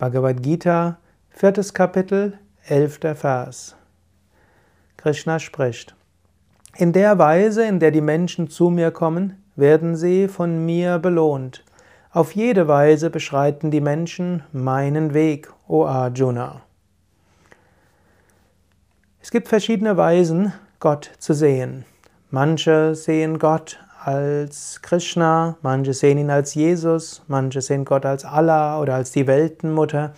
Bhagavad Gita, viertes Kapitel, elfter Vers. Krishna spricht. In der Weise, in der die Menschen zu mir kommen, werden sie von mir belohnt. Auf jede Weise beschreiten die Menschen meinen Weg, o Arjuna. Es gibt verschiedene Weisen, Gott zu sehen. Manche sehen Gott als Krishna, manche sehen ihn als Jesus, manche sehen Gott als Allah oder als die Weltenmutter,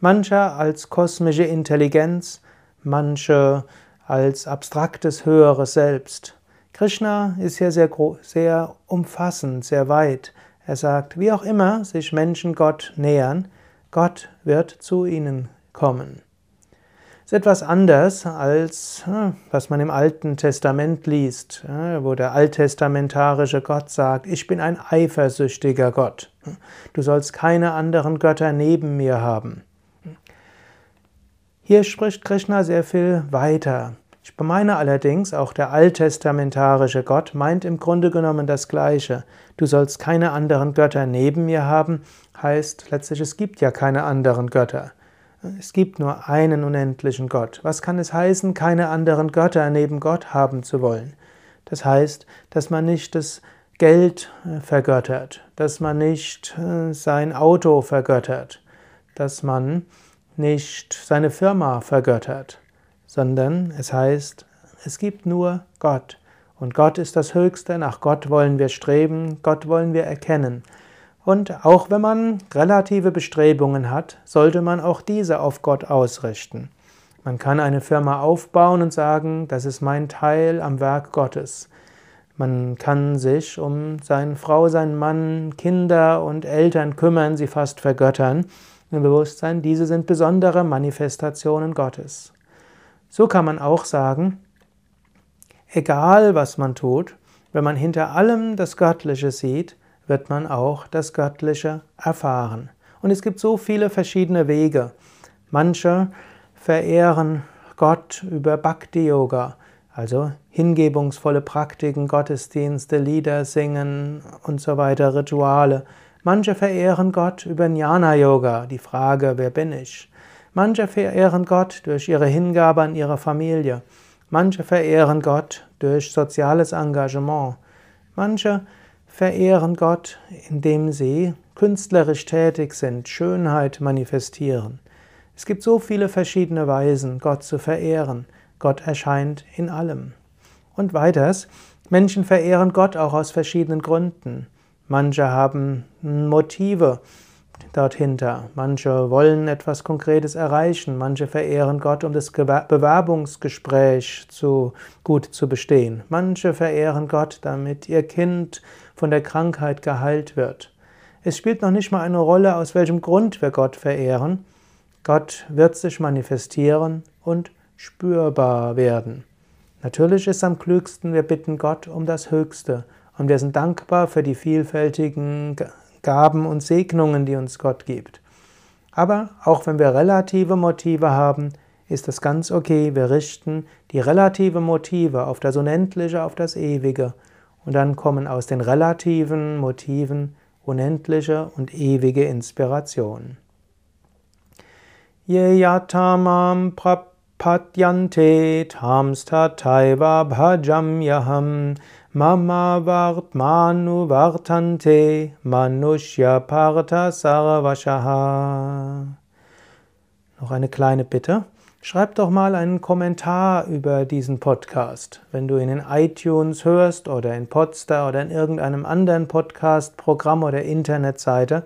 manche als kosmische Intelligenz, manche als abstraktes höheres Selbst. Krishna ist hier sehr, sehr umfassend, sehr weit. Er sagt, wie auch immer sich Menschen Gott nähern, Gott wird zu ihnen kommen ist etwas anders als was man im Alten Testament liest, wo der alttestamentarische Gott sagt, ich bin ein eifersüchtiger Gott. Du sollst keine anderen Götter neben mir haben. Hier spricht Krishna sehr viel weiter. Ich meine allerdings, auch der alttestamentarische Gott meint im Grunde genommen das Gleiche. Du sollst keine anderen Götter neben mir haben, heißt letztlich, es gibt ja keine anderen Götter. Es gibt nur einen unendlichen Gott. Was kann es heißen, keine anderen Götter neben Gott haben zu wollen? Das heißt, dass man nicht das Geld äh, vergöttert, dass man nicht äh, sein Auto vergöttert, dass man nicht seine Firma vergöttert, sondern es heißt, es gibt nur Gott. Und Gott ist das Höchste, nach Gott wollen wir streben, Gott wollen wir erkennen. Und auch wenn man relative Bestrebungen hat, sollte man auch diese auf Gott ausrichten. Man kann eine Firma aufbauen und sagen, das ist mein Teil am Werk Gottes. Man kann sich um seine Frau, seinen Mann, Kinder und Eltern kümmern, sie fast vergöttern, im Bewusstsein, diese sind besondere Manifestationen Gottes. So kann man auch sagen, egal was man tut, wenn man hinter allem das Göttliche sieht, wird man auch das Göttliche erfahren. Und es gibt so viele verschiedene Wege. Manche verehren Gott über Bhakti-Yoga, also hingebungsvolle Praktiken, Gottesdienste, Lieder singen und so weiter, Rituale. Manche verehren Gott über Jnana-Yoga, die Frage, wer bin ich? Manche verehren Gott durch ihre Hingabe an ihre Familie. Manche verehren Gott durch soziales Engagement. Manche verehren Gott, indem sie künstlerisch tätig sind, Schönheit manifestieren. Es gibt so viele verschiedene Weisen, Gott zu verehren. Gott erscheint in allem. Und weiters, Menschen verehren Gott auch aus verschiedenen Gründen. Manche haben Motive dorthinter, manche wollen etwas Konkretes erreichen, manche verehren Gott, um das Bewerbungsgespräch zu, gut zu bestehen, manche verehren Gott, damit ihr Kind von der Krankheit geheilt wird. Es spielt noch nicht mal eine Rolle, aus welchem Grund wir Gott verehren. Gott wird sich manifestieren und spürbar werden. Natürlich ist am klügsten, wir bitten Gott um das Höchste und wir sind dankbar für die vielfältigen Gaben und Segnungen, die uns Gott gibt. Aber auch wenn wir relative Motive haben, ist das ganz okay. Wir richten die relative Motive auf das Unendliche, auf das Ewige und dann kommen aus den relativen Motiven unendliche und ewige Inspiration. Ye yatamam prapadyante tamstataiva bhajamyaham mama vartmanu vartante manushya partha sarvashaha. Noch eine kleine Bitte. Schreib doch mal einen Kommentar über diesen Podcast. Wenn du ihn in iTunes hörst oder in Podstar oder in irgendeinem anderen Podcast-Programm oder Internetseite,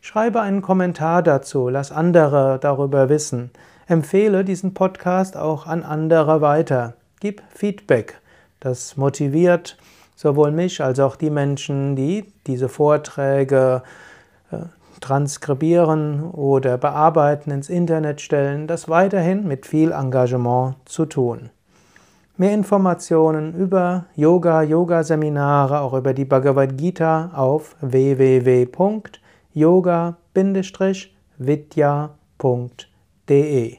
schreibe einen Kommentar dazu, lass andere darüber wissen. Empfehle diesen Podcast auch an andere weiter. Gib Feedback. Das motiviert sowohl mich als auch die Menschen, die diese Vorträge äh, transkribieren oder bearbeiten, ins Internet stellen, das weiterhin mit viel Engagement zu tun. Mehr Informationen über Yoga, Yoga-Seminare, auch über die Bhagavad Gita auf www.yoga-vidya.de